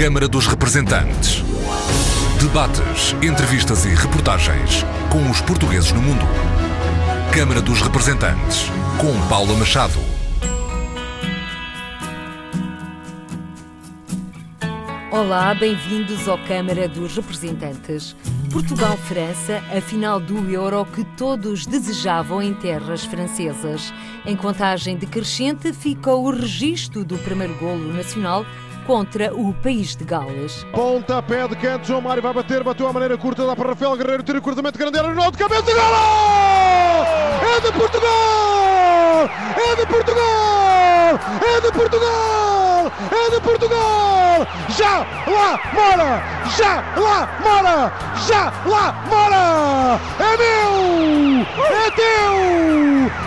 Câmara dos Representantes. Debates, entrevistas e reportagens com os portugueses no mundo. Câmara dos Representantes, com Paula Machado. Olá, bem-vindos ao Câmara dos Representantes. Portugal-França, a final do Euro que todos desejavam em terras francesas. Em contagem decrescente fica o registro do primeiro golo nacional contra o país de Gales. Pontapé de canto, João Mário vai bater, bateu a maneira curta, dá para Rafael Guerreiro, tira o cruzamento grande, Ronaldo, cabeça, golo! É de Portugal! É de Portugal! É de Portugal! É de Portugal! Já lá mora! Já lá mora! Já lá mora! É meu! É teu!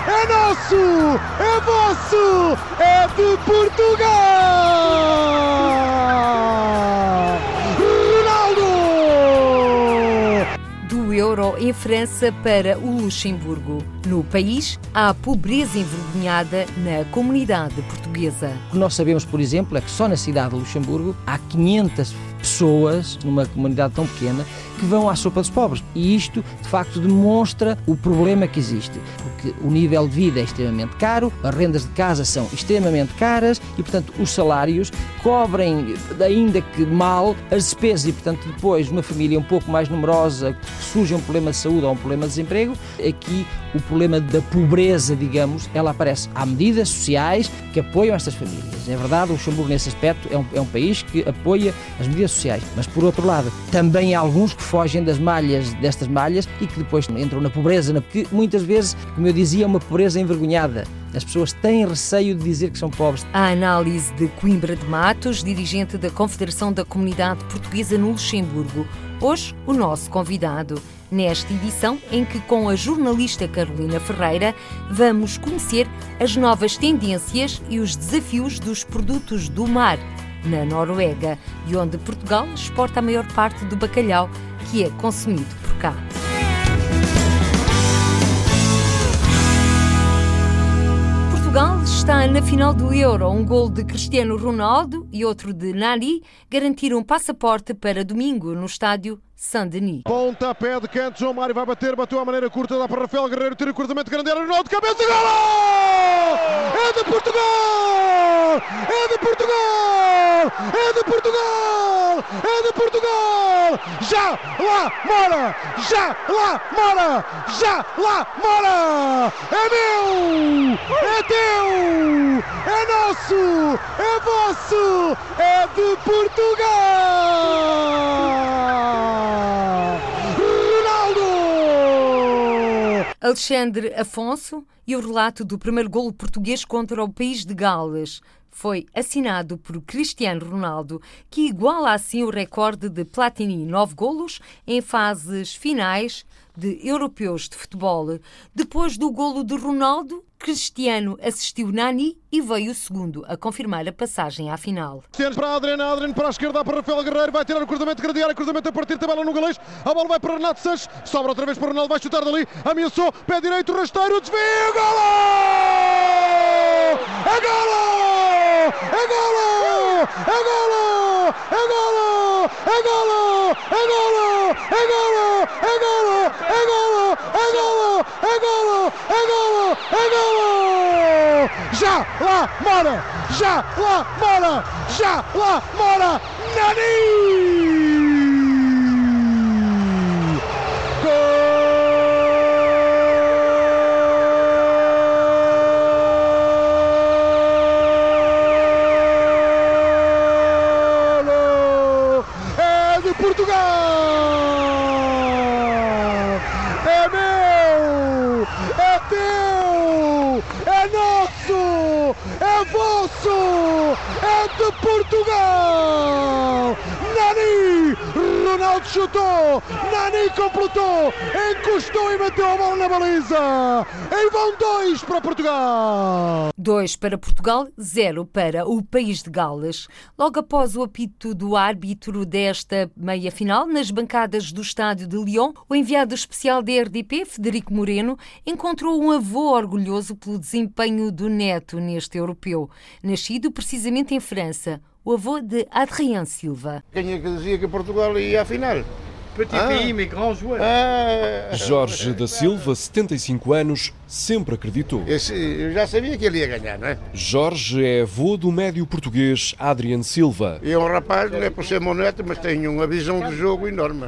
É nosso! É vosso! É de Portugal! Em França para o Luxemburgo. No país, há pobreza envergonhada na comunidade portuguesa. O que nós sabemos, por exemplo, é que só na cidade de Luxemburgo há 500 pessoas, numa comunidade tão pequena, que vão à sopa dos pobres. E isto, de facto, demonstra o problema que existe. Porque o nível de vida é extremamente caro, as rendas de casa são extremamente caras e, portanto, os salários cobrem, ainda que mal, as despesas. E, portanto, depois, uma família um pouco mais numerosa, que surge um problema de saúde ou um problema de desemprego, aqui o problema da pobreza, digamos, ela aparece. Há medidas sociais que apoiam estas famílias. É verdade, o Luxemburgo, nesse aspecto, é um, é um país que apoia as medidas sociais. Mas, por outro lado, também há alguns que fogem das malhas, destas malhas, e que depois entram na pobreza, que muitas vezes, como eu dizia, é uma pobreza envergonhada. As pessoas têm receio de dizer que são pobres. A análise de Coimbra de Matos, dirigente da Confederação da Comunidade Portuguesa no Luxemburgo. Hoje, o nosso convidado. Nesta edição, em que com a jornalista Carolina Ferreira vamos conhecer as novas tendências e os desafios dos produtos do mar na Noruega e onde Portugal exporta a maior parte do bacalhau que é consumido por cá. Portugal está na final do Euro. Um gol de Cristiano Ronaldo e outro de Nani garantiram um passaporte para domingo no estádio Saint-Denis. Pontapé de canto, João Mário vai bater, bateu a maneira curta, dá para Rafael Guerreiro, tira o cruzamento grande, Ronaldo, cabeça, golo! É de Portugal! É de Portugal! É de Portugal! É de Portugal! Já lá mora! Já lá mora! Já lá mora! É meu! É teu! É nosso! É vosso! É de Portugal! Alexandre Afonso e o relato do primeiro golo português contra o país de Gales foi assinado por Cristiano Ronaldo, que iguala assim o recorde de Platini, nove golos em fases finais de europeus de futebol. Depois do golo de Ronaldo, Cristiano assistiu Nani e veio o segundo a confirmar a passagem à final. Cristiano para Adriano, Adriano para a esquerda para Rafael Guerreiro, vai tirar o cruzamento grande área, cruzamento a partir tabela no galês, a bola vai para Renato Sanches, sobra outra vez para Ronaldo, vai chutar dali, ameaçou, pé direito, rasteiro, desvio, golo! É golo! É golo! É golo! É golo! É golo! É golo! É golo! É golo! É golo! É golo! É golo! É golo! É golo! Já lá mora! Já lá mora! Já lá mora! Nani! De Portugal! Nani! Ronaldo chutou! Nani completou! Encostou e meteu a bola na baliza! E vão dois para Portugal! 2 para Portugal, 0 para o país de Gales. Logo após o apito do árbitro desta meia-final, nas bancadas do estádio de Lyon, o enviado especial da RDP, Federico Moreno, encontrou um avô orgulhoso pelo desempenho do neto neste europeu. Nascido precisamente em França, o avô de Adrien Silva. Quem é que dizia que Portugal ia à final? Petit ah. pays, mais grand joueur. Ah. Jorge da Silva, 75 anos, sempre acreditou. Eu já sabia que ele ia ganhar, não é? Jorge é avô do médio português Adrian Silva. É um rapaz, não é por ser meu neto, mas tem uma visão de jogo enorme.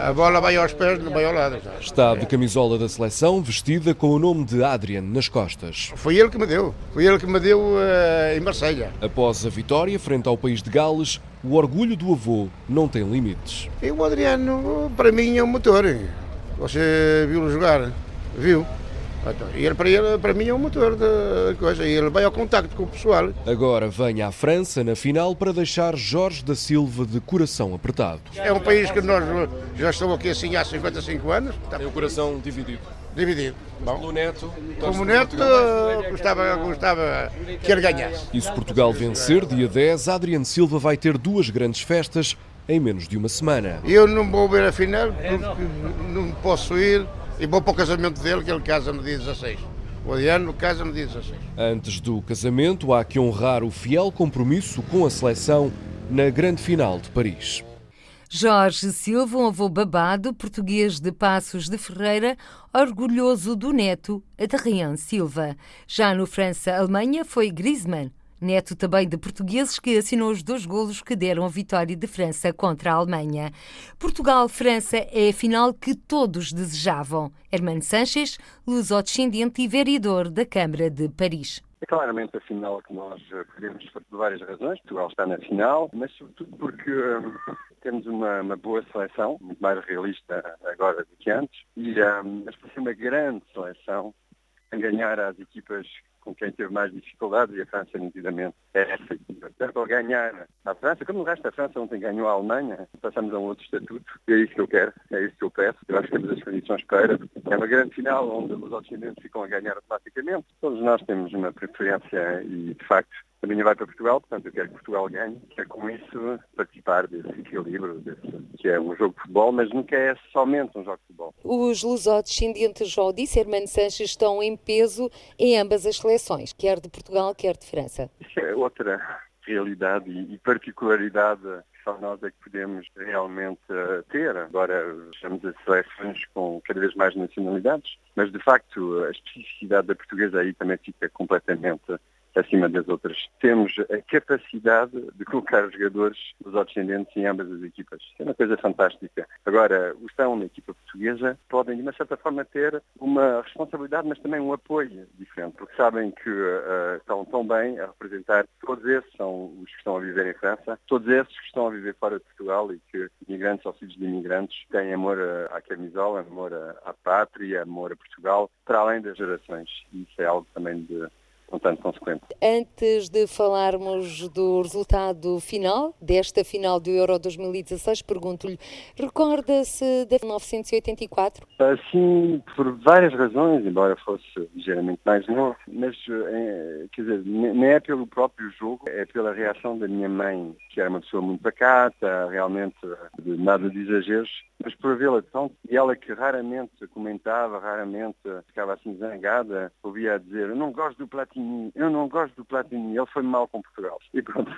A bola vai aos pés, não vai ao lado. Está de camisola da seleção, vestida com o nome de Adrian nas costas. Foi ele que me deu. Foi ele que me deu uh, em Marselha. Após a vitória frente ao país de Gales, o orgulho do avô não tem limites. E o Adriano, para mim, é um motor. Você viu-lo jogar? Viu? Então, ele, para, ele, para mim é um motor de coisa. Ele vai ao contacto com o pessoal. Agora vem à França na final para deixar Jorge da Silva de coração apertado. É um país que nós já estamos aqui assim há 55 anos. Tem o coração dividido. Dividido. Bom. Pelo neto. Como neto, gostava, gostava que ele ganhasse. E se Portugal vencer, dia 10, Adriano Silva vai ter duas grandes festas em menos de uma semana. Eu não vou ver a final, porque não posso ir e vou para o casamento dele, que ele casa no dia 16. O Adriano casa no dia 16. Antes do casamento, há que honrar o fiel compromisso com a seleção na grande final de Paris. Jorge Silva, um avô babado, português de Passos de Ferreira, orgulhoso do neto Adrien Silva. Já no França-Alemanha foi Griezmann, neto também de portugueses que assinou os dois golos que deram a vitória de França contra a Alemanha. Portugal-França é a final que todos desejavam. Hermano Sanches, luso-descendente e vereador da Câmara de Paris. É claramente a final que nós queremos por várias razões. Portugal está na final, mas sobretudo porque hum, temos uma, uma, boa seleção, muito mais realista agora do que antes, e um, mas para ser uma grande seleção a ganhar às equipas com quem teve mais dificuldades e a França nitidamente é essa equipa. Tanto ao ganhar a França, como o resto da França ontem ganhou a Alemanha, passamos a um outro estatuto e é isso que eu quero, é isso que eu peço. Eu acho que temos as condições para. É uma grande final onde os outros ficam a ganhar automaticamente. Todos nós temos uma preferência e, de facto, a minha vai para Portugal, portanto eu quero que Portugal ganhe, quero com isso participar desse equilíbrio, desse, que é um jogo de futebol, mas nunca é somente um jogo de futebol. Os lusodescendentes, já o disse, Hermano Sanches, estão em peso em ambas as seleções, quer de Portugal, quer de França. Isso é outra realidade e particularidade só nós é que podemos realmente uh, ter. Agora estamos as seleções com cada vez mais nacionalidades, mas de facto a especificidade da portuguesa aí também fica completamente acima das outras. Temos a capacidade de colocar os jogadores dos descendentes em ambas as equipas. É uma coisa fantástica. Agora, os estão na equipa portuguesa podem, de uma certa forma, ter uma responsabilidade, mas também um apoio diferente, porque sabem que uh, estão tão bem a representar todos esses são os que estão a viver em França, todos esses que estão a viver fora de Portugal e que imigrantes ou filhos de imigrantes têm amor à camisola, amor à pátria, amor a Portugal, para além das gerações. Isso é algo também de consequente. Antes de falarmos do resultado final, desta final do Euro 2016, pergunto-lhe, recorda-se de 1984? Sim, por várias razões, embora fosse ligeiramente mais novo, mas é, quer dizer, nem é pelo próprio jogo, é pela reação da minha mãe, que era uma pessoa muito pacata, realmente nada de exageros, mas por vê-la tão, e ela que raramente comentava, raramente ficava assim zangada, ouvia dizer, eu não gosto do Platini, eu não gosto do Platini, ele foi mal com Portugal. E pronto,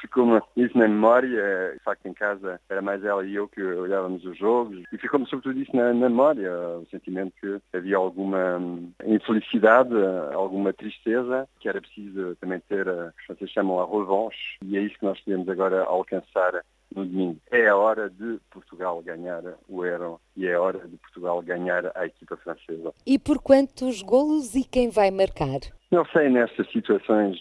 isso ficou isso na memória, de facto em casa era mais ela e eu que olhávamos os jogos, e ficou-me sobretudo isso na, na memória, o sentimento que havia alguma hum, infelicidade, alguma tristeza, que era preciso também ter, o que vocês chamam a revanche, e é isso que nós queremos agora alcançar no domingo. É a hora de Portugal ganhar o Euro e é a hora de Portugal ganhar a equipa francesa. E por quantos golos e quem vai marcar? Não sei, nestas situações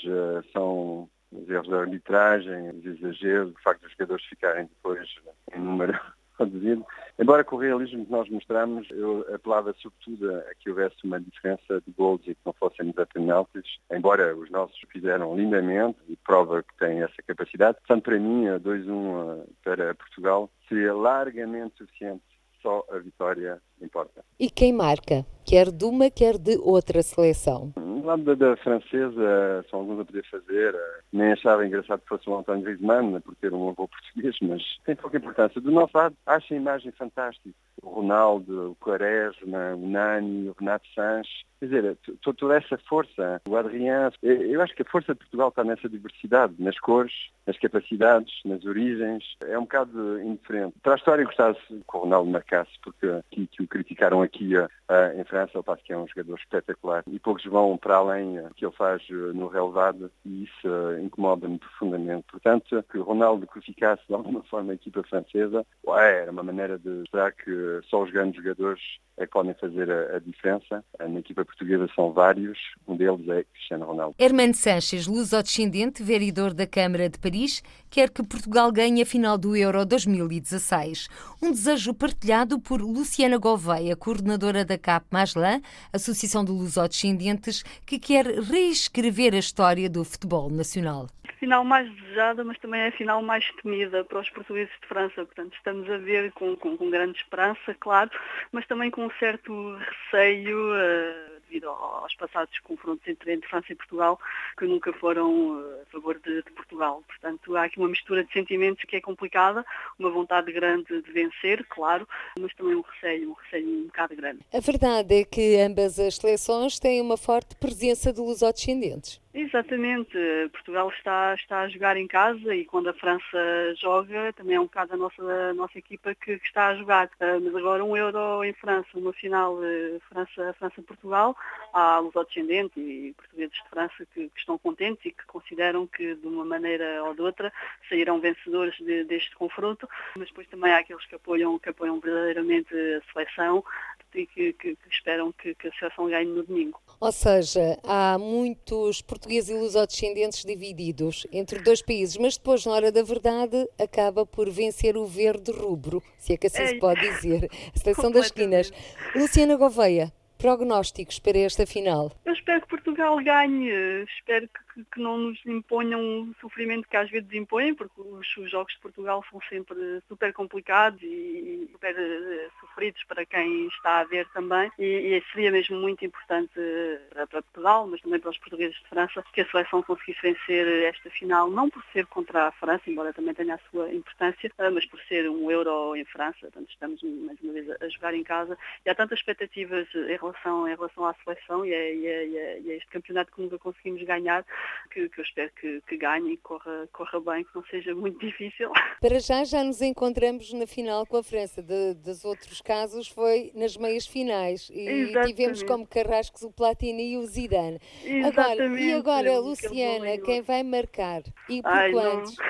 são os erros da arbitragem, os exageros, o facto dos jogadores ficarem depois em número reduzido. Embora com o realismo que nós mostramos, eu apelava sobretudo a que houvesse uma diferença de gols e que não fossem a penaltis, embora os nossos fizeram lindamente e prova que têm essa capacidade. Portanto, para mim, 2-1 para Portugal seria largamente suficiente só a vitória importa. E quem marca? quer de uma, quer de outra seleção? Do lado da, da francesa, são alguns a poder fazer. Nem achava engraçado que fosse o António Griezmann, né, por ter um avô português, mas tem pouca importância. Do nosso lado, acho a imagem fantástica. O Ronaldo, o Quaresma, o Nani, o Renato Sanches, Quer dizer, toda essa força, o Adrien, eu acho que a força de Portugal está nessa diversidade, nas cores, nas capacidades, nas origens. É um bocado indiferente. Para a história gostasse que o Ronaldo marcasse, porque aqui, que o criticaram aqui uh, em França, ele parece que é um jogador espetacular. E poucos vão para além uh, que ele faz uh, no relevado e isso uh, incomoda-me profundamente. Portanto, que Ronaldo ficasse de alguma forma a equipa francesa, ué, era uma maneira de mostrar que só os grandes jogadores é que podem fazer a, a diferença. Na equipa portuguesa são vários, um deles é Cristiano Ronaldo. Hermano Sanches, luso-descendente, vereador da Câmara de Paris, quer que Portugal ganhe a final do Euro 2016. Um desejo partilhado por Luciana Gouveia, coordenadora da CAP Maslan, Associação de Luso-Descendentes, que quer reescrever a história do futebol nacional final mais desejada, mas também é final mais temida para os portugueses de França. Portanto, estamos a ver com, com, com grande esperança, claro, mas também com um certo receio. Uh, devido aos passados confrontos entre, entre, França e Portugal, que nunca foram eh, a favor de, de, Portugal. Portanto, há aqui uma mistura de sentimentos que é complicada, uma vontade grande de vencer, claro, mas também um receio, um receio um bocado grande. A verdade é que ambas as seleções têm uma forte presença de lusodescendentes. Exatamente. Portugal está, está a jogar em casa e quando a França joga, também é um bocado a nossa, a nossa equipa que, que, está a jogar. Uh, mas agora um Euro em França, uma final uh, França-Portugal, França, há lusodescendentes e portugueses de França que, que, estão contentes e que consideram que de uma maneira ou de outra sairão vencedores de, deste confronto, mas depois também há aqueles que apoiam, que apoiam verdadeiramente a seleção e que, que, que esperam que, que, a seleção ganhe no domingo. Ou seja, há muitos portugueses e lusodescendentes divididos entre dois países, mas depois, na hora da verdade, acaba por vencer o verde rubro, se é que assim é, se pode dizer, a seleção das esquinas. Luciana Gouveia, prognósticos para esta final? Eu espero que Portugal ganhe, espero que que, que, não nos imponham o sofrimento que às vezes impõem, porque os, os, jogos de Portugal são sempre super complicados e super uh, sofridos para quem está a ver também. E, e seria mesmo muito importante para, para, Portugal, mas também para os portugueses de França, que a seleção conseguisse vencer esta final, não por ser contra a França, embora também tenha a sua importância, uh, mas por ser um euro em França. Portanto, estamos mais uma vez a, jogar em casa e há tantas expectativas em relação, em relação à seleção e a, e, a, e a este campeonato que nunca conseguimos ganhar que, que eu espero que, que ganhe e corra, corra bem, que não seja muito difícil. Para já, já nos encontramos na final com a França. De, dos outros casos foi nas meias finais e Exatamente. tivemos como carrascos o Platini e o Zidane. Agora, e agora, Luciana, quem vai marcar? E por Ai, quantos? Não.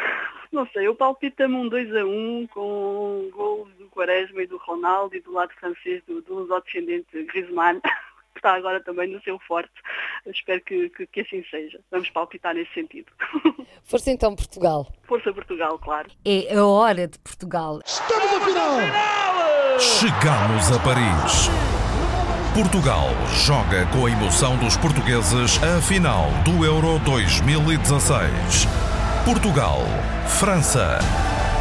não sei, eu palpita-me um 2 a 1 um, com gols do Quaresma e do Ronaldo e do lado francês do, do descendente Griezmann. está agora também no seu forte. Eu espero que, que, que, assim seja. Vamos palpitar nesse sentido. Força então Portugal. Força Portugal, claro. É a hora de Portugal. Estamos na final! Chegamos a Paris. Portugal joga com a emoção dos portugueses a final do Euro 2016. Portugal, França.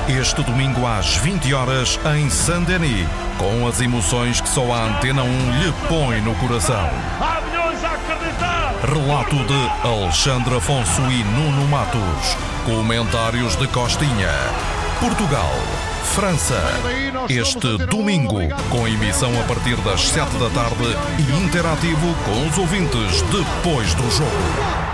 Este domingo às 20 horas em Saint-Denis, com as emoções que só a Antena 1 lhe põe no coração. Há milhões a acreditar! Relato de Alexandre Afonso e Nuno Matos. Comentários de Costinha. Portugal, França. Este domingo, com emissão a partir das 7 da tarde e interativo com os ouvintes depois do jogo.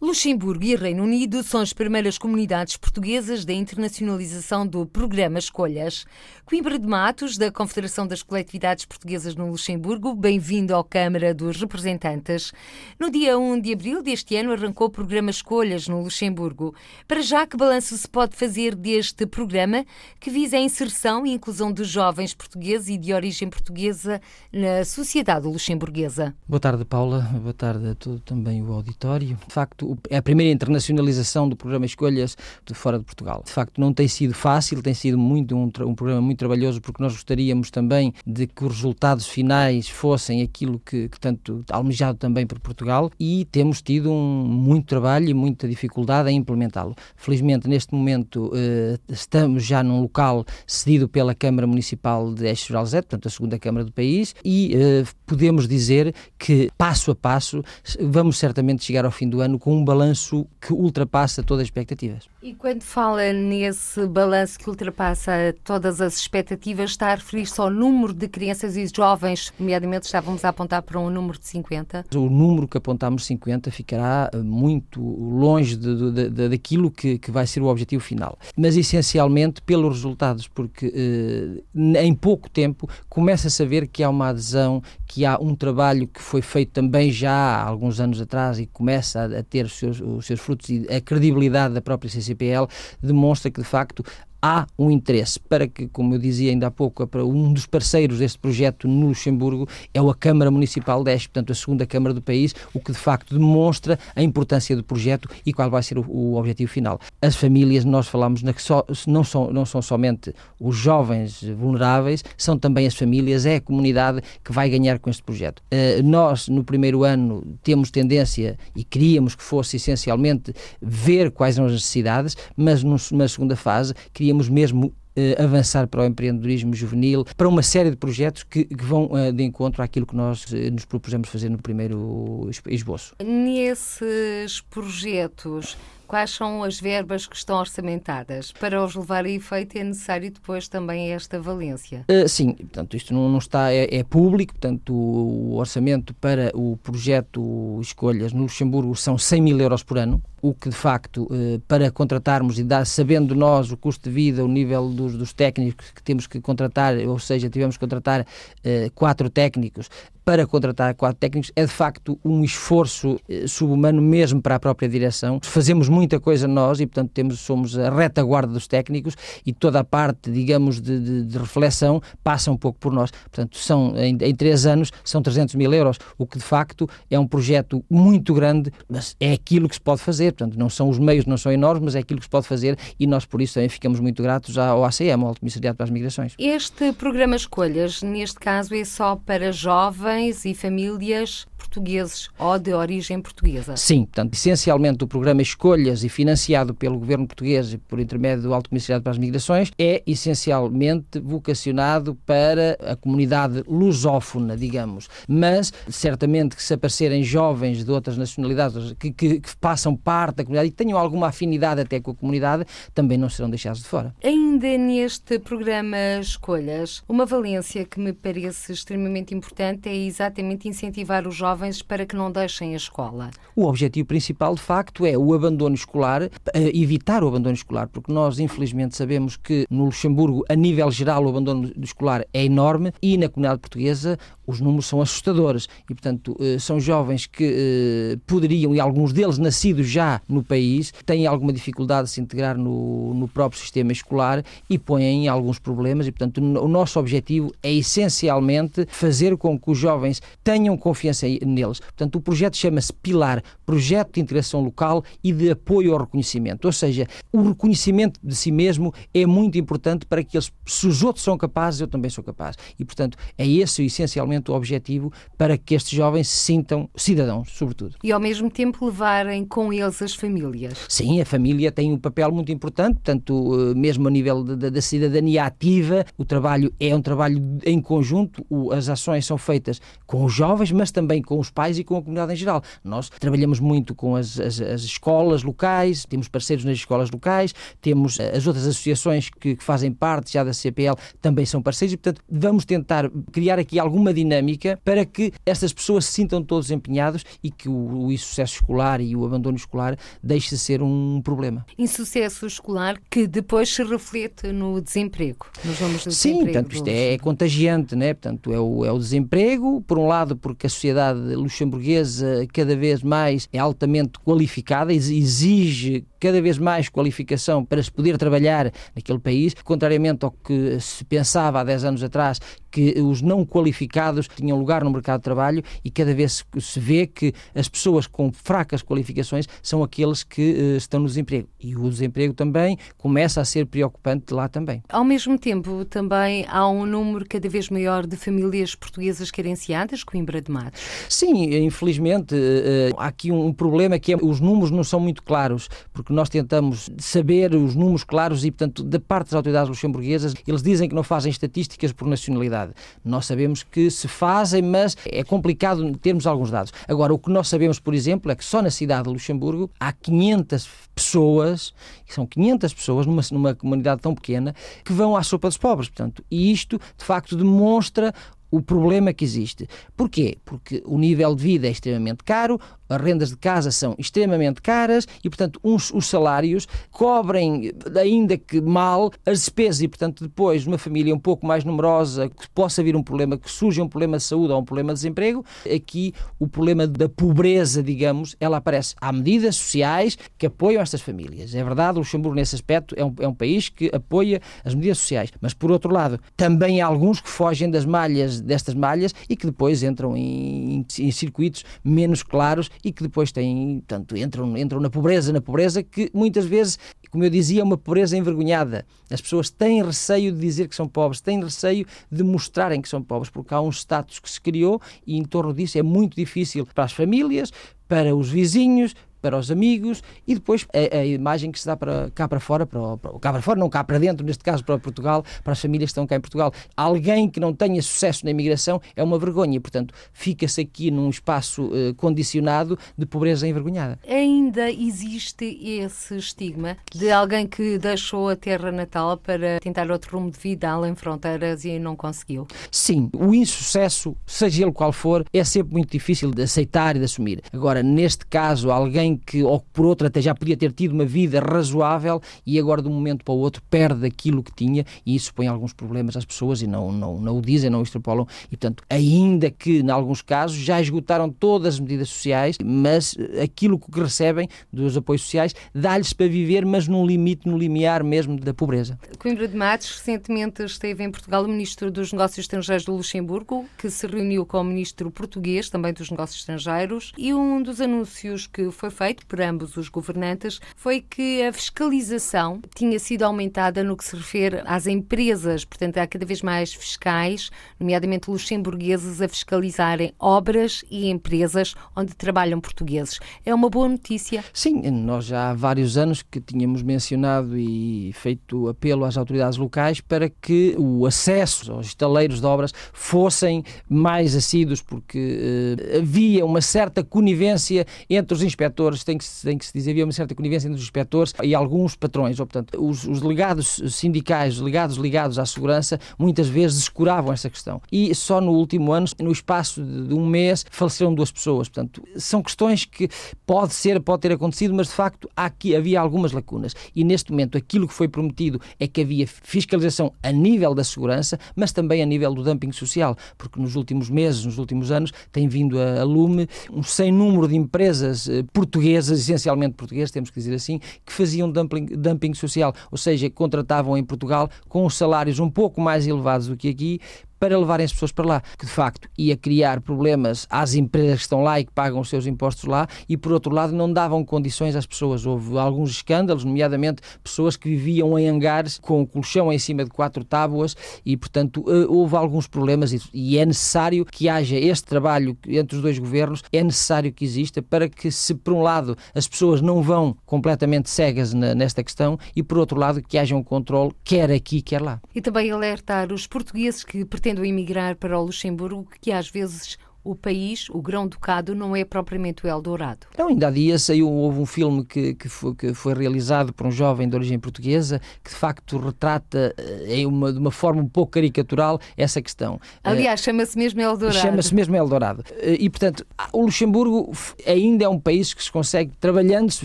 Luxemburgo e Reino Unido são as primeiras comunidades portuguesas da internacionalização do programa Escolhas. Coimbra de Matos, da Confederação das Coletividades Portuguesas no Luxemburgo, bem-vindo à Câmara dos Representantes. No dia 1 de abril deste ano arrancou o programa Escolhas no Luxemburgo. Para já, que balanço se pode fazer deste programa que visa a inserção e inclusão dos jovens portugueses e de origem portuguesa na sociedade luxemburguesa? Boa tarde, Paula. Boa tarde a todo também o auditório. De facto, a primeira internacionalização do programa Escolhas de fora de Portugal. De facto, não tem sido fácil, tem sido muito um, um programa muito trabalhoso porque nós gostaríamos também de que os resultados finais fossem aquilo que, que tanto almejado também por Portugal e temos tido um, muito trabalho e muita dificuldade em implementá-lo. Felizmente, neste momento, eh, estamos já num local cedido pela Câmara Municipal de Eixo Alzete, portanto, a segunda Câmara do país, e eh, podemos dizer que, passo a passo, vamos certamente chegar ao fim do ano com um balanço que ultrapassa todas as expectativas. E quando fala nesse balanço que ultrapassa todas as expectativas, está a referir-se ao número de crianças e jovens, nomeadamente estávamos a apontar para um número de 50? O número que apontámos 50 ficará eh, muito longe de, de, de, daquilo que, que vai ser o objetivo final. Mas essencialmente pelos resultados, porque eh, em pouco tempo começa-se a ver que há uma adesão, que há um trabalho que foi feito também já há alguns anos atrás e começa a, a ter os seus, os seus frutos e a credibilidade da própria CCP CPL demonstra que, de facto, há um interesse para que, como eu dizia ainda há pouco, para um dos parceiros deste projeto no Luxemburgo é a Câmara Municipal de Este, portanto a segunda Câmara do país, o que de facto demonstra a importância do projeto e qual vai ser o, o objetivo final. As famílias, nós falamos na que não, são, não são somente os jovens vulneráveis, são também as famílias, é a comunidade que vai ganhar com este projeto. Uh, nós, no primeiro ano, temos tendência e queríamos que fosse essencialmente ver quais são as necessidades, mas numa segunda fase queríamos queríamos mesmo avançar para o empreendedorismo juvenil, para uma série de projetos que, que vão uh, de encontro àquilo que nós uh, nos propusemos fazer no primeiro esboço. Nesses projetos, quais são as verbas que estão orçamentadas? Para os levar a efeito é necessário depois também esta valência? Uh, sim, portanto, isto não, não está, é, é, público, portanto, o, o, orçamento para o projeto Escolhas no Luxemburgo são 100 mil euros por ano, o que de facto, uh, para contratarmos e dar, sabendo nós o custo de vida, o nível dos, técnicos que temos que contratar, ou seja, tivemos que contratar uh, quatro técnicos, para contratar quatro técnicos é de facto um esforço eh, subhumano mesmo para a própria direção. Fazemos muita coisa nós e, portanto, temos, somos a retaguarda dos técnicos e toda a parte, digamos, de, de, de reflexão passa um pouco por nós. Portanto, são, em, em, três anos são 300 mil euros, o que de facto é um projeto muito grande, mas é aquilo que se pode fazer. Portanto, não são os meios, não são enormes, mas é aquilo que se pode fazer e nós por isso também ficamos muito gratos ao ACM, ao Alto Comissariado para as Migrações. Este programa Escolhas, neste caso, é só para jovens e famílias portugueses ou de origem portuguesa. Sim, portanto, essencialmente o programa Escolhas e financiado pelo governo português e por intermédio do Alto Comissariado para as Migrações é essencialmente vocacionado para a comunidade lusófona, digamos. Mas certamente que se aparecerem jovens de outras nacionalidades que, que, que passam parte da comunidade e tenham alguma afinidade até com a comunidade, também não serão deixados de fora. Ainda neste programa Escolhas, uma valência que me parece extremamente importante é exatamente incentivar os jovens jovens para que não deixem a escola? O objetivo principal, de facto, é o abandono escolar, eh, evitar o abandono escolar, porque nós, infelizmente, sabemos que no Luxemburgo, a nível geral, o abandono escolar é enorme e na comunidade portuguesa os números são assustadores e, portanto, eh, são jovens que eh, poderiam, e alguns deles nascidos já no país, têm alguma dificuldade de se integrar no, no próprio sistema escolar e põem alguns problemas e, portanto, o nosso objetivo é essencialmente fazer com que os jovens tenham confiança neles. Portanto, o projeto chama-se Pilar, Projeto de Integração Local e de Apoio ao Reconhecimento. Ou seja, o reconhecimento de si mesmo é muito importante para que eles, se os outros são capazes, eu também sou capaz. E, portanto, é esse essencialmente o objetivo para que estes jovens se sintam cidadãos, sobretudo. E ao mesmo tempo levarem com eles as famílias. Sim, a família tem um papel muito importante, portanto, eh, mesmo a nível da cidadania ativa, o trabalho é um trabalho em conjunto, as ações são feitas com os jovens, mas também com os pais e com a comunidade em geral. Nós trabalhamos muito com as, as, as escolas locais, temos parceiros nas escolas locais, temos eh, as outras associações que, que fazem parte já da CPL, também são parceiros e, portanto, vamos tentar criar aqui alguma dinâmica dinâmica para que estas pessoas se sintam todos empenhados e que o, o insucesso escolar e o abandono escolar deixe de ser um problema. Insucesso escolar que depois se reflete no desemprego, nos números do Sim, desemprego. Sim, portanto, isto é, é, contagiante, né? portanto, é o, é o desemprego, por um lado, porque a sociedade luxemburguesa cada vez mais é altamente qualificada, exige cada vez mais qualificação para se poder trabalhar naquele país, contrariamente ao que se pensava há 10 anos atrás, que os não qualificados tinham lugar no mercado de trabalho e cada vez se vê que as pessoas com fracas qualificações são aqueles que uh, estão no desemprego. E o desemprego também começa a ser preocupante lá também. Ao mesmo tempo, também há um número cada vez maior de famílias portuguesas carenciadas, Coimbra de Matos. Sim, infelizmente, uh, há aqui um problema que é os números não são muito claros, porque nós tentamos saber os números claros e, portanto, da parte das autoridades luxemburguesas, eles dizem que não fazem estatísticas por nacionalidade. Nós sabemos que se fazem, mas é complicado termos alguns dados. Agora, o que nós sabemos, por exemplo, é que só na cidade de Luxemburgo há 500 pessoas, são 500 pessoas numa, numa comunidade tão pequena, que vão à sopa dos pobres. Portanto, e isto, de facto, demonstra o problema que existe. Porquê? Porque o nível de vida é extremamente caro, as rendas de casa são extremamente caras e, portanto, uns, os salários cobrem, ainda que mal, as despesas e, portanto, depois, uma família um pouco mais numerosa, que possa vir um problema, que surja um problema de saúde ou um problema de desemprego, aqui o problema da pobreza, digamos, ela aparece. Há medidas sociais que apoiam estas famílias. É verdade, o Luxemburgo, nesse aspecto, é um, é um país que apoia as medidas sociais. Mas, por outro lado, também há alguns que fogem das malhas, destas malhas, e que depois entram em, em, circuitos menos claros e que depois têm, portanto, entram, entram na pobreza, na pobreza que muitas vezes, como eu dizia, é uma pobreza envergonhada. As pessoas têm receio de dizer que são pobres, têm receio de mostrarem que são pobres, porque há um status que se criou e em torno disso é muito difícil para as famílias, para os vizinhos, para os amigos e depois a, a, imagem que se dá para cá para fora, para, para, cá para fora, não cá para dentro, neste caso para Portugal, para as famílias que estão cá em Portugal. Alguém que não tenha sucesso na imigração é uma vergonha, portanto, fica-se aqui num espaço uh, condicionado de pobreza envergonhada. Ainda existe esse estigma de alguém que deixou a terra natal para tentar outro rumo de vida além fronteiras e não conseguiu? Sim, o insucesso, seja ele qual for, é sempre muito difícil de aceitar e de assumir. Agora, neste caso, alguém alguém que, ou por outro, até já podia ter tido uma vida razoável e agora de um momento para o outro perde aquilo que tinha e isso põe alguns problemas às pessoas e não, não, não o dizem, não o extrapolam. E, portanto, ainda que, em alguns casos, já esgotaram todas as medidas sociais, mas aquilo que recebem dos apoios sociais dá-lhes para viver, mas num limite, no limiar mesmo da pobreza. Coimbra de Matos, recentemente esteve em Portugal o Ministro dos Negócios Estrangeiros do Luxemburgo, que se reuniu com o Ministro português, também dos Negócios Estrangeiros, e um dos anúncios que foi feito por ambos os governantes foi que a fiscalização tinha sido aumentada no que se refere às empresas. Portanto, há cada vez mais fiscais, nomeadamente luxemburgueses, a fiscalizarem obras e empresas onde trabalham portugueses. É uma boa notícia? Sim, nós já há vários anos que tínhamos mencionado e feito apelo às autoridades locais para que o acesso aos estaleiros de obras fossem mais assíduos, porque uh, havia uma certa conivência entre os inspectores inspectores, tem que, tem que se dizer, havia uma certa conivência entre os inspectores e alguns patrões, ou portanto, os, os delegados sindicais, os delegados ligados à segurança, muitas vezes escuravam essa questão. E só no último ano, no espaço de, de um mês, faleceram duas pessoas. Portanto, são questões que pode ser, pode ter acontecido, mas de facto aqui havia algumas lacunas. E neste momento aquilo que foi prometido é que havia fiscalização a nível da segurança, mas também a nível do dumping social, porque nos últimos meses, nos últimos anos, tem vindo a, lume um sem número de empresas eh, portuguesas portuguesas, essencialmente portuguesas, temos que dizer assim, que faziam dumping, dumping social, ou seja, contratavam em Portugal com os salários um pouco mais elevados do que aqui, para levarem as pessoas para lá, que de facto ia criar problemas às empresas que estão lá e que pagam os seus impostos lá, e por outro lado não davam condições às pessoas. Houve alguns escândalos, nomeadamente pessoas que viviam em hangares com o colchão em cima de quatro tábuas, e portanto eh, houve alguns problemas, e é necessário que haja este trabalho entre os dois governos, é necessário que exista para que, se por um lado as pessoas não vão completamente cegas nesta questão, e por outro lado que haja um controle, quer aqui, quer lá. E também alertar os portugueses que pretendem pretendo emigrar para o Luxemburgo, que às vezes o país, o Grão-Ducado, não é propriamente o Eldorado. Não, ainda há dias saiu, houve um filme que, que, foi, que foi realizado por um jovem de origem portuguesa que de facto retrata eh, em uma, de uma forma um pouco caricatural essa questão. Aliás, chama-se mesmo Eldorado. Chama-se mesmo Eldorado. Eh, e, portanto, o Luxemburgo ainda é um país que se consegue, trabalhando-se,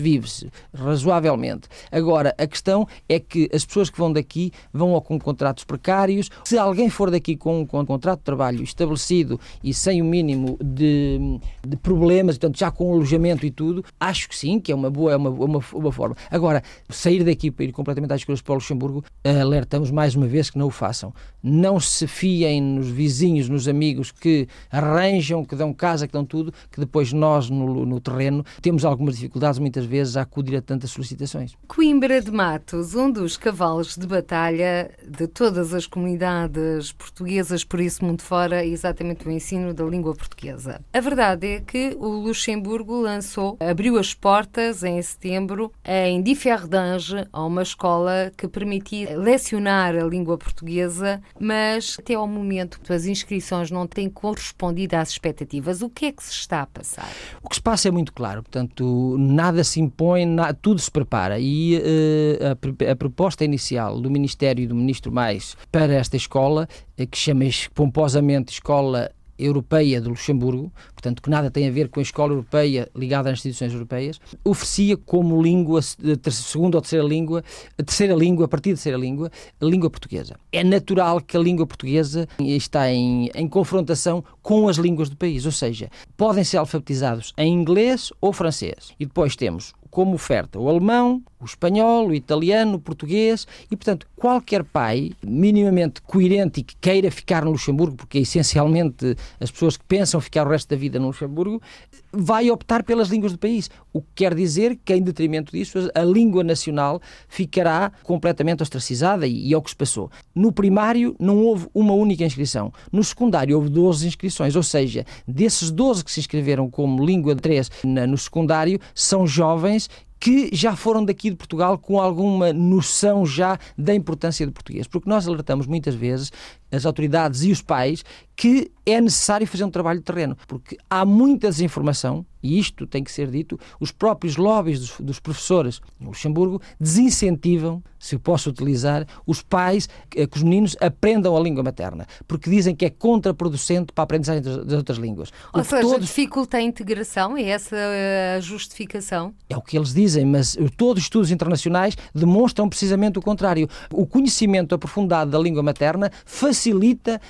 vive-se razoavelmente. Agora, a questão é que as pessoas que vão daqui vão ou com contratos precários. Se alguém for daqui com um contrato de trabalho estabelecido e sem o mínimo mínimo de, de problemas, portanto, já com alojamento e tudo, acho que sim, que é uma boa, é uma, uma, uma forma. Agora, sair daqui para ir completamente às escolas para o Luxemburgo, alertamos mais uma vez que não o façam. Não se fiem nos vizinhos, nos amigos que arranjam, que dão casa, que dão tudo, que depois nós, no, no terreno, temos algumas dificuldades muitas vezes a acudir a tantas solicitações. Coimbra de Matos, um dos cavalos de batalha de todas as comunidades portuguesas, por isso muito fora, é exatamente o ensino da portuguesa. A verdade é que o Luxemburgo lançou, abriu as portas em setembro em Differdange, a uma escola que permitia lecionar a língua portuguesa, mas até ao momento as inscrições não têm correspondido às expectativas. O que é que se está a passar? O que se passa é muito claro, portanto, nada se impõe, tudo se prepara e uh, a, a, proposta inicial do Ministério e do Ministro Mais para esta escola, uh, que chama pomposamente Escola Europeia de Luxemburgo, portanto, que nada tem a ver com a escola europeia ligada às instituições europeias, oferecia como língua, segunda ou terceira língua, a terceira língua, a partir da terceira língua, a língua portuguesa. É natural que a língua portuguesa está em, em confrontação com as línguas do país, ou seja, podem ser alfabetizados em inglês ou francês. E depois temos como oferta o alemão, o espanhol, o italiano, o português e, portanto, qualquer pai minimamente coerente e que queira ficar no Luxemburgo, porque é essencialmente as pessoas que pensam ficar o resto da vida no Luxemburgo, vai optar pelas línguas do país. O que quer dizer que, em detrimento disso, a língua nacional ficará completamente ostracizada e, é o que se passou. No primário não houve uma única inscrição. No secundário houve 12 inscrições, ou seja, desses 12 que se inscreveram como língua 3 no secundário, são jovens que já foram daqui de Portugal com alguma noção já da importância do português. Porque nós alertamos muitas vezes as autoridades e os pais que é necessário fazer um trabalho de terreno, porque há muita desinformação, e isto tem que ser dito, os próprios lobbies dos, dos professores no Luxemburgo desincentivam, se eu posso utilizar, os pais que, que os meninos aprendam a língua materna, porque dizem que é contraproducente para a aprendizagem das, das outras línguas. Ou o seja, todos... dificulta a integração, é essa a justificação? É o que eles dizem, mas todos os estudos internacionais demonstram precisamente o contrário. O conhecimento aprofundado da língua materna facilita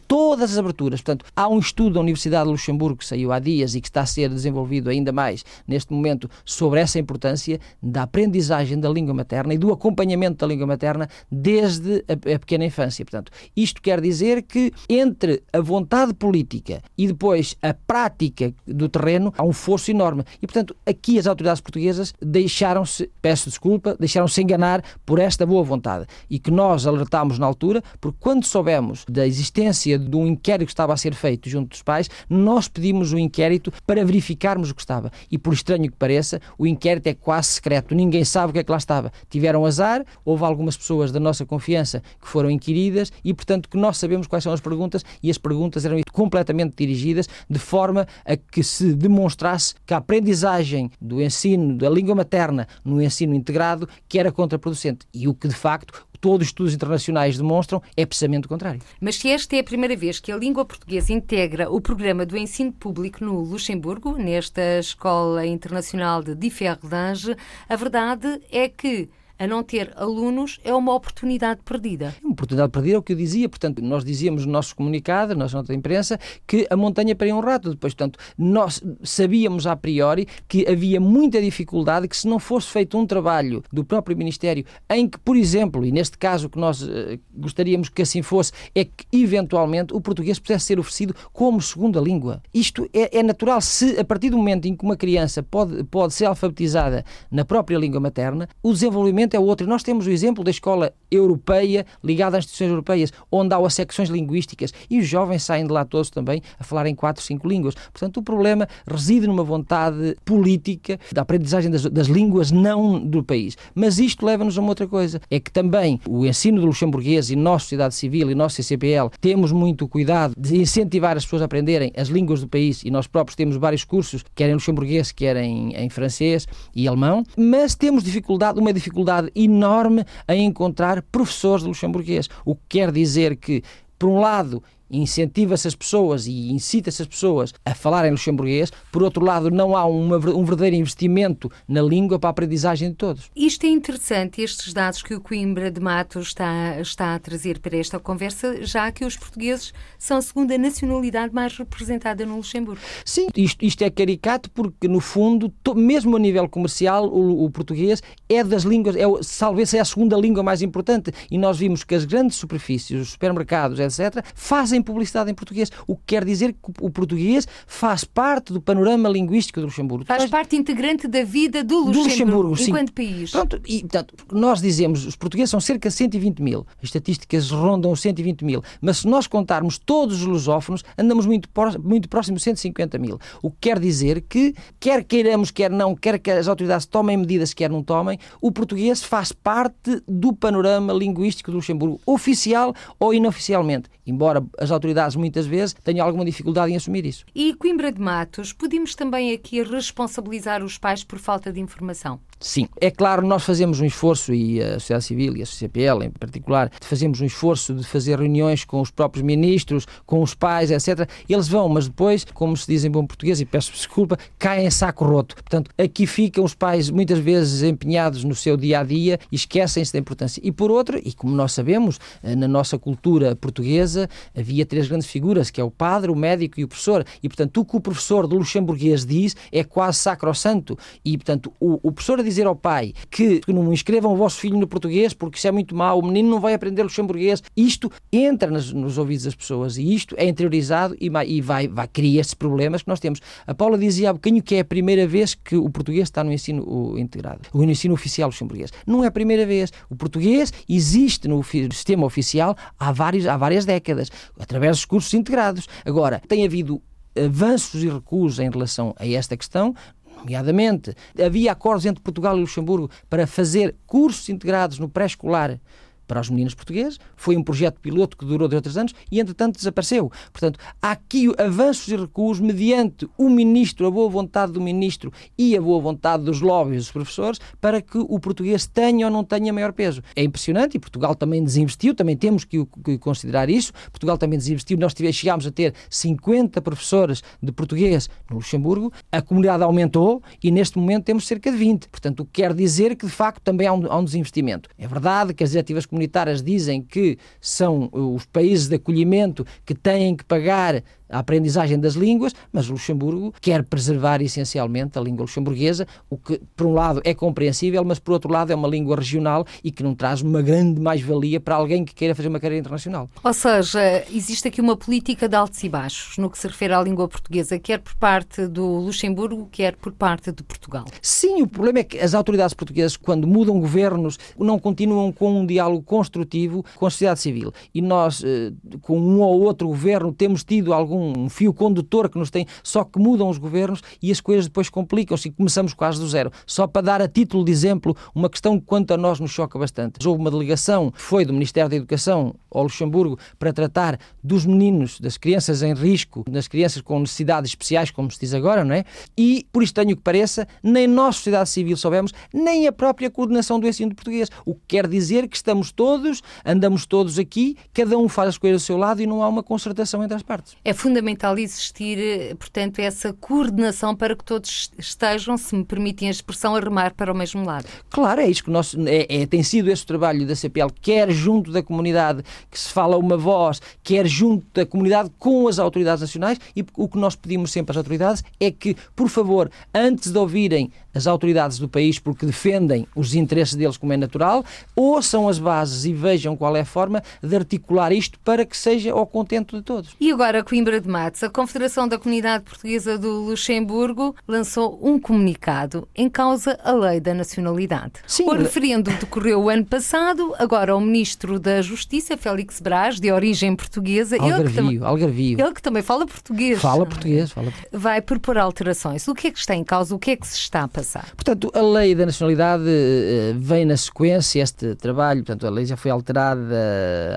todas as aberturas. Portanto, há um estudo da Universidade de Luxemburgo que saiu há dias e que está a ser desenvolvido ainda mais neste momento sobre essa importância da aprendizagem da língua materna e do acompanhamento da língua materna desde a, pequena infância. Portanto, isto quer dizer que entre a vontade política e depois a prática do terreno há um fosso enorme. E, portanto, aqui as autoridades portuguesas deixaram-se, peço desculpa, deixaram-se enganar por esta boa vontade e que nós alertámos na altura, porque quando soubemos da existência de um inquérito que estava a ser feito junto dos pais, nós pedimos o inquérito para verificarmos o que estava. E por estranho que pareça, o inquérito é quase secreto, ninguém sabe o que é que lá estava. Tiveram azar, houve algumas pessoas da nossa confiança que foram inquiridas e, portanto, que nós sabemos quais são as perguntas e as perguntas eram completamente dirigidas de forma a que se demonstrasse que a aprendizagem do ensino da língua materna no ensino integrado que era contraproducente. E o que, de facto, todos os estudos internacionais demonstram, é precisamente o contrário. Mas se esta é a primeira vez que a língua portuguesa integra o programa do ensino público no Luxemburgo, nesta Escola Internacional de Differdange, a verdade é que a não ter alunos é uma oportunidade perdida. Uma oportunidade perdida é o que eu dizia, portanto, nós dizíamos no nosso comunicado, na nossa nota de imprensa, que a montanha para um rato. Depois, portanto, nós sabíamos a priori que havia muita dificuldade que se não fosse feito um trabalho do próprio Ministério em que, por exemplo, e neste caso que nós uh, gostaríamos que assim fosse, é que eventualmente o português pudesse ser oferecido como segunda língua. Isto é, é natural se a partir do momento em que uma criança pode, pode ser alfabetizada na própria língua materna, o desenvolvimento é outro. Nós temos o exemplo da escola europeia ligada às instituições europeias, onde há as secções linguísticas e os jovens saem de lá todos também a falar em quatro, cinco línguas. Portanto, o problema reside numa vontade política da aprendizagem das, das línguas não do país. Mas isto leva-nos a uma outra coisa, é que também o ensino do luxemburguês e nós, sociedade civil e nós, CCPL, temos muito cuidado de incentivar as pessoas a aprenderem as línguas do país e nós próprios temos vários cursos, quer em luxemburguês, quer em, em francês e alemão, mas temos dificuldade, uma dificuldade dificuldade enorme em encontrar professores de luxemburguês. O que quer dizer que, por um lado, incentiva-se as pessoas e incita-se as pessoas a falarem luxemburguês, por outro lado, não há uma, um verdadeiro investimento na língua para a aprendizagem de todos. Isto é interessante, estes dados que o Coimbra de Matos está, está a trazer para esta conversa, já que os portugueses são a segunda nacionalidade mais representada no Luxemburgo. Sim, isto, isto é caricato porque, no fundo, to, mesmo a nível comercial, o, o português é das línguas, é, talvez é a segunda língua mais importante e nós vimos que as grandes superfícies, os supermercados, etc., fazem publicidade em português, o que quer dizer que o português faz parte do panorama linguístico do Luxemburgo. Faz parte integrante da vida do Luxemburgo, do Luxemburgo enquanto sim. país. Pronto, e, portanto, nós dizemos, os portugueses são cerca de 120 mil, as estatísticas rondam os 120 mil, mas se nós contarmos todos os lusófonos, andamos muito, muito próximo de 150 mil. O que quer dizer que, quer queiramos, quer não, quer que as autoridades tomem medidas, quer não tomem, o português faz parte do panorama linguístico do Luxemburgo, oficial ou inoficialmente, embora as autoridades muitas vezes tenham alguma dificuldade em assumir isso. E Coimbra de Matos, podemos também aqui responsabilizar os pais por falta de informação? Sim, é claro, nós fazemos um esforço, e a sociedade civil e a CCPL em particular, fazemos um esforço de fazer reuniões com os próprios ministros, com os pais, etc. Eles vão, mas depois, como se diz em bom português, e peço desculpa, caem em saco roto. Portanto, aqui ficam os pais muitas vezes empenhados no seu dia a dia e esquecem-se da importância. E por outro, e como nós sabemos, eh, na nossa cultura portuguesa havia três grandes figuras, que é o padre, o médico e o professor. E portanto, o que o professor do luxemburguês diz é quase sacrossanto. E portanto, o, o professor diz dizer ao pai que não inscrevam o vosso filho no português porque isso é muito mau, o menino não vai aprender luxemburguês, isto entra nos, nos ouvidos das pessoas e isto é interiorizado e, e vai, vai criar esses problemas que nós temos. A Paula dizia há bocadinho que é a primeira vez que o português está no ensino integrado, no ensino oficial luxemburguês. Não é a primeira vez. O português existe no sistema oficial há, vários, há várias décadas, através dos cursos integrados. Agora, tem havido avanços e recuos em relação a esta questão, nomeadamente, havia acordos entre Portugal e Luxemburgo para fazer cursos integrados no pré-escolar para os meninos portugueses, foi um projeto piloto que durou dois ou três anos e, entretanto, desapareceu. Portanto, há aqui avanços e recuos mediante o ministro, a boa vontade do ministro e a boa vontade dos lobbies dos professores para que o português tenha ou não tenha maior peso. É impressionante e Portugal também desinvestiu, também temos que, que considerar isso. Portugal também desinvestiu, nós tivemos, chegámos a ter 50 professores de português no Luxemburgo, a comunidade aumentou e neste momento temos cerca de 20. Portanto, o que quer dizer que, de facto, também há um, há um desinvestimento. É verdade que as diretivas comunitárias dizem que são os países de acolhimento que têm que pagar a aprendizagem das línguas, mas o Luxemburgo quer preservar essencialmente a língua luxemburguesa, o que, por um lado, é compreensível, mas, por outro lado, é uma língua regional e que não traz uma grande mais-valia para alguém que queira fazer uma carreira internacional. Ou seja, existe aqui uma política de altos e baixos no que se refere à língua portuguesa, quer por parte do Luxemburgo, quer por parte de Portugal. Sim, o problema é que as autoridades portuguesas, quando mudam governos, não continuam com um diálogo construtivo com a sociedade civil. E nós, eh, com um ou outro governo, temos tido algum um fio condutor que nos tem, só que mudam os governos e as coisas depois complicam-se e começamos quase do zero. Só para dar a título de exemplo, uma questão que quanto a nós nos choca bastante. Houve uma delegação que foi do Ministério da Educação ao Luxemburgo para tratar dos meninos, das crianças em risco, das crianças com necessidades especiais, como se diz agora, não é? E, por estranho que pareça, nem nós, sociedade civil, soubemos, nem a própria coordenação do ensino português. O que quer dizer que estamos todos, andamos todos aqui, cada um faz as coisas do seu lado e não há uma concertação entre as partes. É fundamental existir, eh, portanto, essa coordenação para que todos estejam, se me permitem a expressão, a remar para o mesmo lado. Claro, é isso que nós, é, é, tem sido esse trabalho da CPL, quer junto da comunidade, que se fala uma voz, quer junto da comunidade com as autoridades nacionais, e o que nós pedimos sempre às autoridades é que, por favor, antes de ouvirem as autoridades do país porque defendem os interesses deles, como é natural, ouçam as bases e vejam qual é a forma de articular isto para que seja ao contento de todos. E agora, Coimbra de Matos, a Confederação da Comunidade Portuguesa do Luxemburgo lançou um comunicado em causa a lei da nacionalidade. Sim, o referendo decorreu o ano passado, agora o Ministro da Justiça, Félix Braz, de origem portuguesa, Algarvio, ele, que Algarvio. ele que também fala português. Fala português, fala português. Vai propor alterações. O que é que está em causa? O que é que se está a passar? Portanto, a lei da nacionalidade uh, vem na sequência, este trabalho, portanto, a lei já foi alterada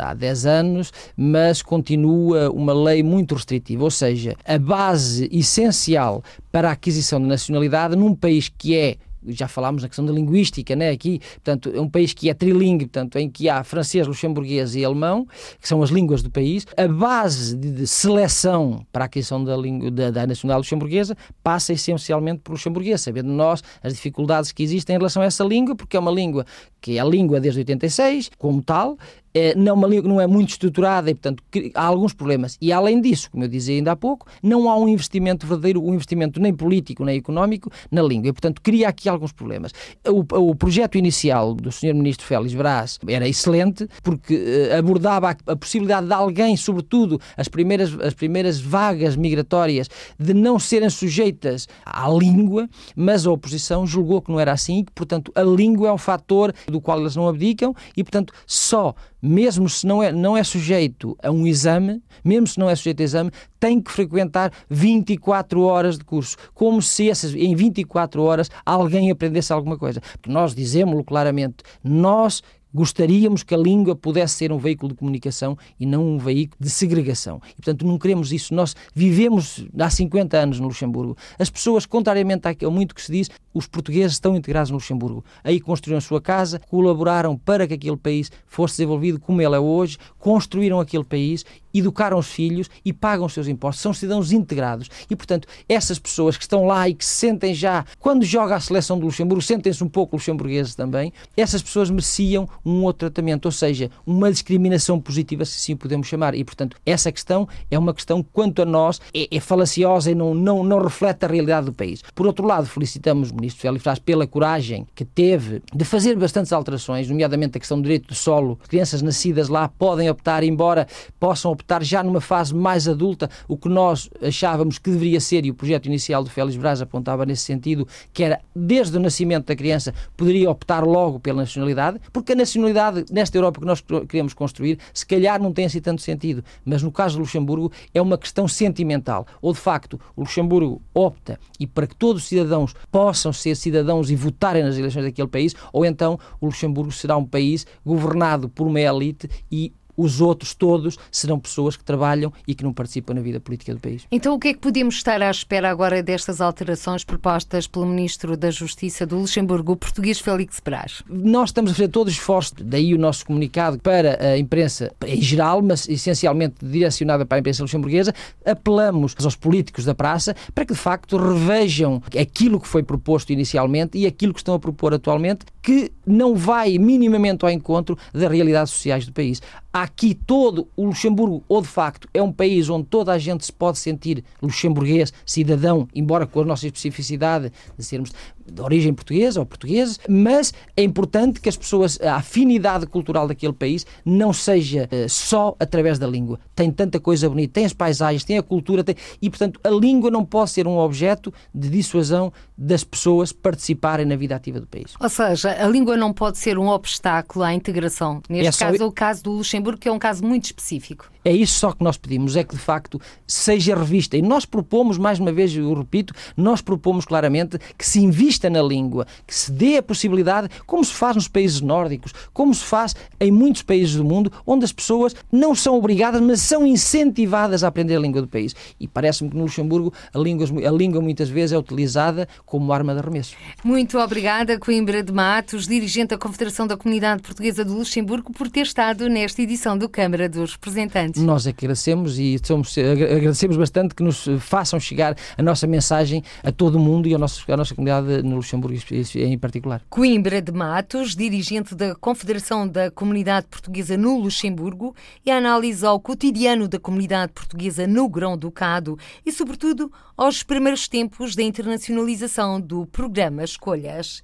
há 10 anos, mas continua uma lei muito restritiva, ou seja, a base essencial para a aquisição de nacionalidade num país que é já falámos na questão da linguística, né? aqui, portanto, é um país que é trilingue, portanto, em que há francês, luxemburguês e alemão, que são as línguas do país. A base de, seleção para a aquisição da, língua, da, da luxemburguesa passa essencialmente por luxemburguês, sabendo nós as dificuldades que existem em relação a essa língua, porque é uma língua que é a língua desde 86, como tal, é, não, uma língua não é muito estruturada e, portanto, há alguns problemas. E, além disso, como eu dizia ainda há pouco, não há um investimento verdadeiro, um investimento nem político nem económico na língua. E, portanto, cria aqui alguns problemas. O, o projeto inicial do Sr. Ministro Félix Brás era excelente, porque uh, abordava a, a, possibilidade de alguém, sobretudo as primeiras, as primeiras vagas migratórias, de não serem sujeitas à língua, mas a oposição julgou que não era assim e que, portanto, a língua é um fator do qual elas não abdicam e, portanto, só mesmo se não é, não é sujeito a um exame, mesmo se não é sujeito a exame, tem que frequentar 24 horas de curso, como se essas, em 24 horas alguém aprendesse alguma coisa. Porque nós dizemos-lo claramente, nós Gostaríamos que a língua pudesse ser um veículo de comunicação e não um veículo de segregação. E, portanto, não queremos isso. Nós vivemos há 50 anos no Luxemburgo. As pessoas, contrariamente ao muito que se diz, os portugueses estão integrados no Luxemburgo. Aí construíram a sua casa, colaboraram para que aquele país fosse desenvolvido como ele é hoje, construíram aquele país, educaram os filhos e pagam os seus impostos. São cidadãos integrados. E, portanto, essas pessoas que estão lá e que se sentem já, quando joga a seleção do Luxemburgo, sentem-se um pouco luxemburgueses também, essas pessoas mereciam um outro tratamento, ou seja, uma discriminação positiva, se assim podemos chamar. E, portanto, essa questão é uma questão, quanto a nós, é, é falaciosa e não, não, não reflete a realidade do país. Por outro lado, felicitamos o Ministro Félix Fraz pela coragem que teve de fazer bastantes alterações, nomeadamente a questão do direito do solo. Crianças nascidas lá podem optar, embora possam optar já numa fase mais adulta, o que nós achávamos que deveria ser, e o projeto inicial do Félix Braz apontava nesse sentido, que era desde o nascimento da criança poderia optar logo pela nacionalidade, porque a nacionalidade nacionalidade nesta Europa que nós queremos construir, se calhar não tem assim tanto sentido, mas no caso do Luxemburgo é uma questão sentimental. Ou de facto o Luxemburgo opta e para que todos os cidadãos possam ser cidadãos e votarem nas eleições daquele país, ou então o Luxemburgo será um país governado por uma elite e os outros todos serão pessoas que trabalham e que não participam na vida política do país. Então o que é que podemos estar à espera agora destas alterações propostas pelo Ministro da Justiça do Luxemburgo, o português Félix Brás? Nós estamos a fazer todo o esforço, daí o nosso comunicado para a imprensa em geral, mas essencialmente direcionada para a imprensa luxemburguesa, apelamos aos políticos da praça para que de facto revejam aquilo que foi proposto inicialmente e aquilo que estão a propor atualmente, que não vai minimamente ao encontro das realidades sociais do país. Aqui todo o Luxemburgo, ou de facto, é um país onde toda a gente se pode sentir luxemburguês, cidadão, embora com a nossa especificidade de sermos de origem portuguesa ou portugueses, mas é importante que as pessoas, a afinidade cultural daquele país não seja uh, só através da língua. Tem tanta coisa bonita, tem as paisagens, tem a cultura, tem... e portanto a língua não pode ser um objeto de dissuasão das pessoas participarem na vida ativa do país. Ou seja, a língua não pode ser um obstáculo à integração. Neste é caso, só... o caso do Luxemburgo, que é um caso muito específico. É isso só que nós pedimos, é que de facto seja revista. E nós propomos, mais uma vez, eu repito, nós propomos claramente que se invista na língua, que se dê a possibilidade, como se faz nos países nórdicos, como se faz em muitos países do mundo, onde as pessoas não são obrigadas, mas são incentivadas a aprender a língua do país. E parece-me que no Luxemburgo a língua, a língua muitas vezes é utilizada como arma de arremesso. Muito obrigada, Coimbra de Matos, dirigente da Confederação da Comunidade Portuguesa do Luxemburgo, por ter estado nesta edição do Câmara dos Representantes. Nós é que agradecemos e somos, agradecemos bastante que nos façam chegar a nossa mensagem a todo o mundo e à nossa, à nossa comunidade no Luxemburgo em particular. Coimbra de Matos, dirigente da Confederação da Comunidade Portuguesa no Luxemburgo e análise ao cotidiano da comunidade portuguesa no Grão-Ducado e, sobretudo, aos primeiros tempos da internacionalização do programa Escolhas.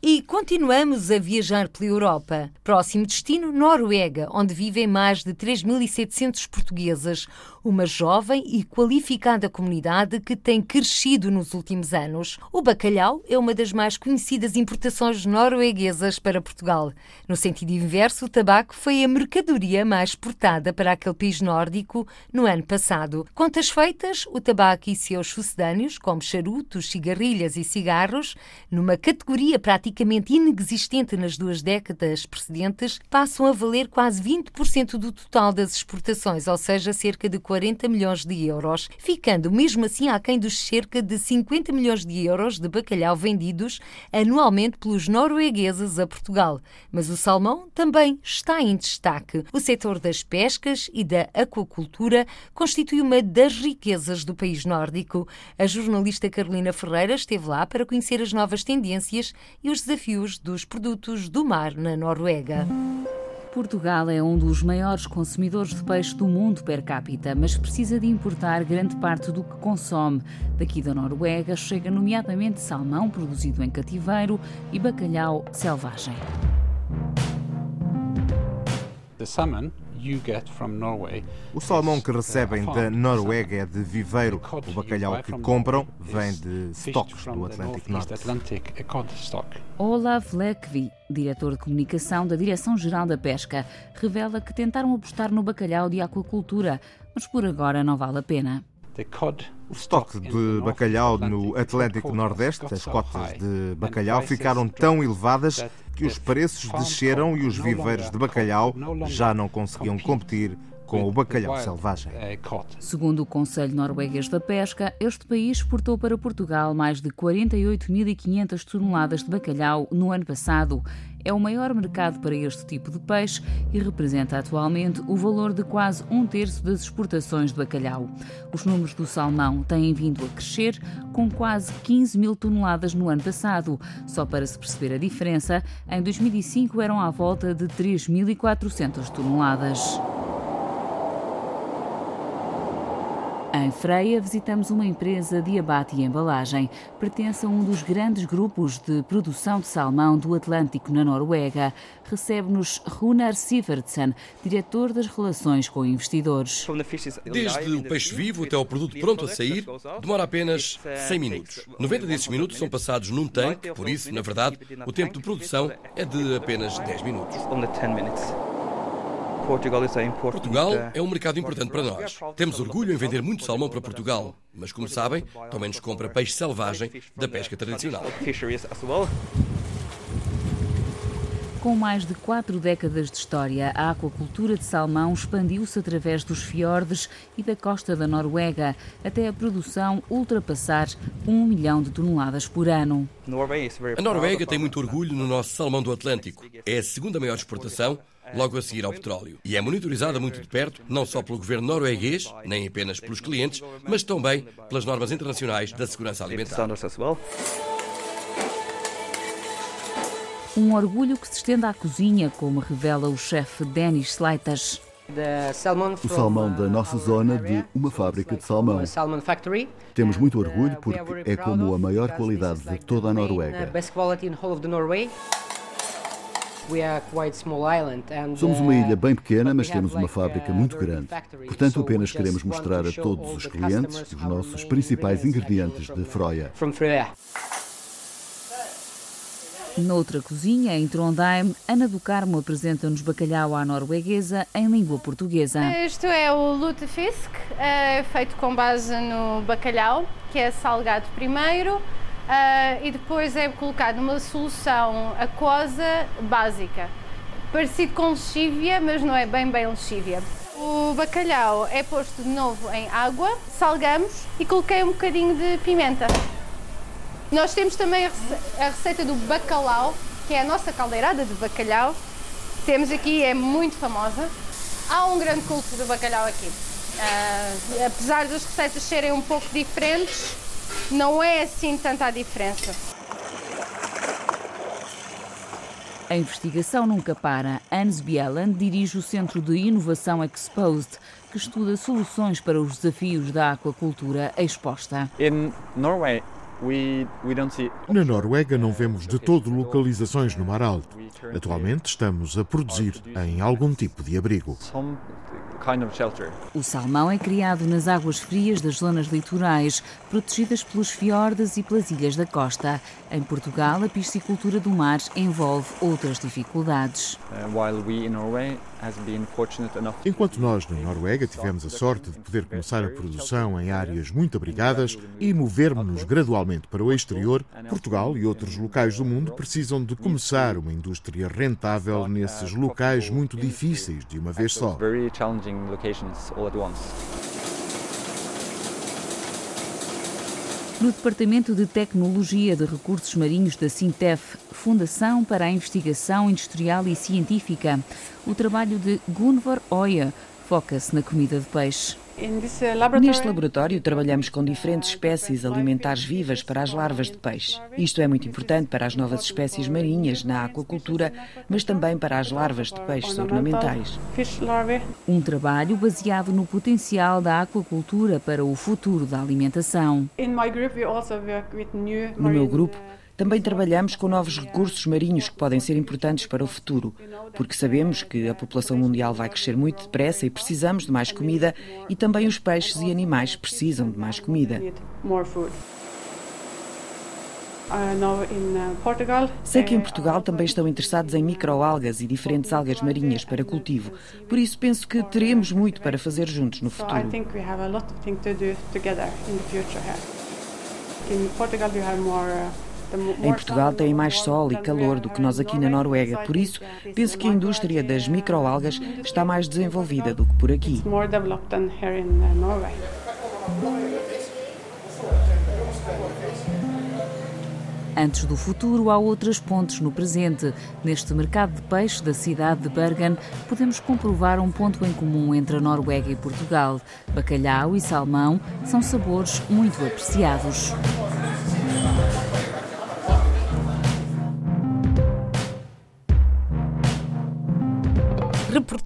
E continuamos a viajar pela Europa. Próximo destino, Noruega, onde vivem mais de 3.700 portuguesas, uma jovem e qualificada comunidade que tem crescido nos últimos anos. O bacalhau é uma das mais conhecidas importações norueguesas para Portugal. No sentido inverso, o tabaco foi a mercadoria mais exportada para aquele país nórdico no ano passado. Contas feitas, o tabaco e seus sucedâneos, como charutos, cigarrilhas e cigarros, numa categoria praticamente inexistente nas duas décadas precedentes, passam a valer quase 20% do total das exportações, ou seja, cerca de 40 milhões de euros, ficando mesmo assim aquém dos cerca de 50 milhões de euros de bacalhau vendidos anualmente pelos noruegueses a Portugal. Mas o salmão também está em destaque. O setor das pescas e da aquacultura constitui uma das riquezas do país nórdico. A jornalista Carolina Ferreira esteve lá para conhecer as novas tendências e os desafios dos produtos do mar na Noruega. Portugal é um dos maiores consumidores de peixe do mundo per capita, mas precisa de importar grande parte do que consome. Daqui da Noruega chega nomeadamente salmão produzido em cativeiro e bacalhau selvagem. The salmon o salmão que recebem da Noruega é de viveiro. O bacalhau que compram vem de estoques do Atlântico Norte. Olaf Lekvi, diretor de comunicação da Direção-Geral da Pesca, revela que tentaram apostar no bacalhau de aquacultura, mas por agora não vale a pena. O estoque de bacalhau no Atlântico Nordeste, as cotas de bacalhau ficaram tão elevadas que os preços desceram e os viveiros de bacalhau já não conseguiam competir com o bacalhau selvagem. Segundo o Conselho Norueguês da Pesca, este país exportou para Portugal mais de 48.500 toneladas de bacalhau no ano passado. É o maior mercado para este tipo de peixe e representa atualmente o valor de quase um terço das exportações de bacalhau. Os números do salmão têm vindo a crescer, com quase 15 mil toneladas no ano passado. Só para se perceber a diferença, em 2005 eram à volta de 3.400 toneladas. Em Freia, visitamos uma empresa de abate e embalagem. Pertence a um dos grandes grupos de produção de salmão do Atlântico, na Noruega. Recebe-nos Runar Sivertsen, diretor das relações com investidores. Desde o peixe vivo até o produto pronto a sair, demora apenas 100 minutos. 90 desses minutos são passados num tanque, por isso, na verdade, o tempo de produção é de apenas 10 minutos. Portugal é um mercado importante para nós. Temos orgulho em vender muito salmão para Portugal, mas como sabem, também nos compra peixe selvagem da pesca tradicional. Com mais de quatro décadas de história, a aquacultura de salmão expandiu-se através dos fiordes e da costa da Noruega, até a produção ultrapassar um milhão de toneladas por ano. A Noruega tem muito orgulho no nosso salmão do Atlântico. É a segunda maior exportação logo a seguir ao petróleo. E é monitorizada muito de perto, não só pelo governo norueguês, nem apenas pelos clientes, mas também pelas normas internacionais da segurança alimentar. Um orgulho que se estende à cozinha, como revela o chefe Denis Sleitas. O salmão da nossa zona de uma fábrica de salmão. Temos muito orgulho porque é como a maior qualidade de toda a Noruega. Somos uma ilha bem pequena, mas temos uma fábrica muito grande. Portanto, apenas queremos mostrar a todos os clientes os nossos principais ingredientes de Froia. Noutra cozinha, em Trondheim, Ana do Carmo apresenta-nos bacalhau à norueguesa em língua portuguesa. Isto é o lutefisk, é feito com base no bacalhau, que é salgado primeiro, uh, e depois é colocado numa solução aquosa básica. Parecido com lexívia, mas não é bem bem lexívia. O bacalhau é posto de novo em água, salgamos e coloquei um bocadinho de pimenta. Nós temos também a receita do bacalhau, que é a nossa caldeirada de bacalhau. Temos aqui, é muito famosa. Há um grande culto do bacalhau aqui. Uh, apesar das receitas serem um pouco diferentes, não é assim tanta a diferença. A investigação nunca para. Hans Bieland dirige o Centro de Inovação Exposed, que estuda soluções para os desafios da aquacultura exposta. In Norway, na Noruega não vemos de todo localizações no Mar Alto. Atualmente estamos a produzir em algum tipo de abrigo. O salmão é criado nas águas frias das zonas litorais, protegidas pelos fiordes e pelas ilhas da costa. Em Portugal, a piscicultura do mar envolve outras dificuldades. Uh, while we in Norway Enquanto nós, na Noruega, tivemos a sorte de poder começar a produção em áreas muito abrigadas e movermos-nos gradualmente para o exterior, Portugal e outros locais do mundo precisam de começar uma indústria rentável nesses locais muito difíceis de uma vez só. No Departamento de Tecnologia de Recursos Marinhos da Sintef, Fundação para a Investigação Industrial e Científica, o trabalho de Gunvor Oya foca-se na comida de peixe. Neste laboratório trabalhamos com diferentes espécies alimentares vivas para as larvas de peixe. Isto é muito importante para as novas espécies marinhas na aquacultura, mas também para as larvas de peixes ornamentais. Um trabalho baseado no potencial da aquacultura para o futuro da alimentação. No meu grupo, também trabalhamos com novos recursos marinhos que podem ser importantes para o futuro, porque sabemos que a população mundial vai crescer muito depressa e precisamos de mais comida e também os peixes e animais precisam de mais comida. Sei que em Portugal também estão interessados em microalgas e diferentes algas marinhas para cultivo, por isso penso que teremos muito para fazer juntos no futuro. Em Portugal, em Portugal tem mais sol e calor do que nós aqui na Noruega, por isso penso que a indústria das microalgas está mais desenvolvida do que por aqui. Antes do futuro, há outras pontes no presente. Neste mercado de peixe da cidade de Bergen, podemos comprovar um ponto em comum entre a Noruega e Portugal. Bacalhau e salmão são sabores muito apreciados.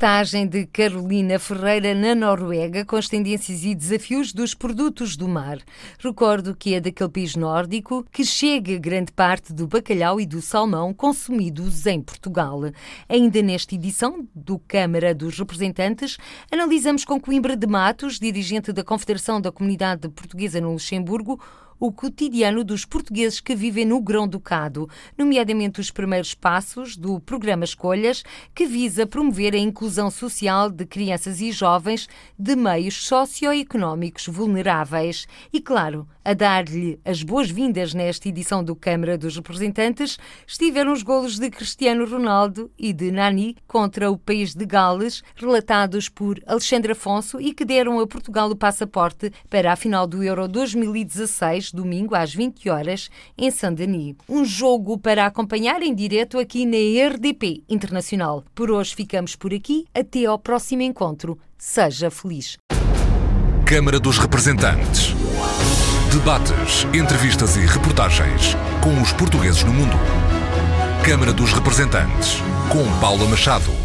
Reportagem de Carolina Ferreira na Noruega com as tendências e desafios dos produtos do mar. Recordo que é daquele país nórdico que chega grande parte do bacalhau e do salmão consumidos em Portugal. Ainda nesta edição do Câmara dos Representantes, analisamos com Coimbra de Matos, dirigente da Confederação da Comunidade Portuguesa no Luxemburgo, o cotidiano dos portugueses que vivem no Grão-Ducado, nomeadamente os primeiros passos do programa Escolhas, que visa promover a inclusão social de crianças e jovens de meios socioeconómicos vulneráveis. E, claro, a dar-lhe as boas-vindas nesta edição do Câmara dos Representantes estiveram os golos de Cristiano Ronaldo e de Nani contra o país de Gales, relatados por Alexandre Afonso e que deram a Portugal o passaporte para a final do Euro 2016, domingo às 20 horas, em Saint-Denis. Um jogo para acompanhar em direto aqui na RDP Internacional. Por hoje ficamos por aqui. Até ao próximo encontro. Seja feliz. Câmara dos Representantes. Debates, entrevistas e reportagens com os portugueses no mundo. Câmara dos Representantes, com Paula Machado.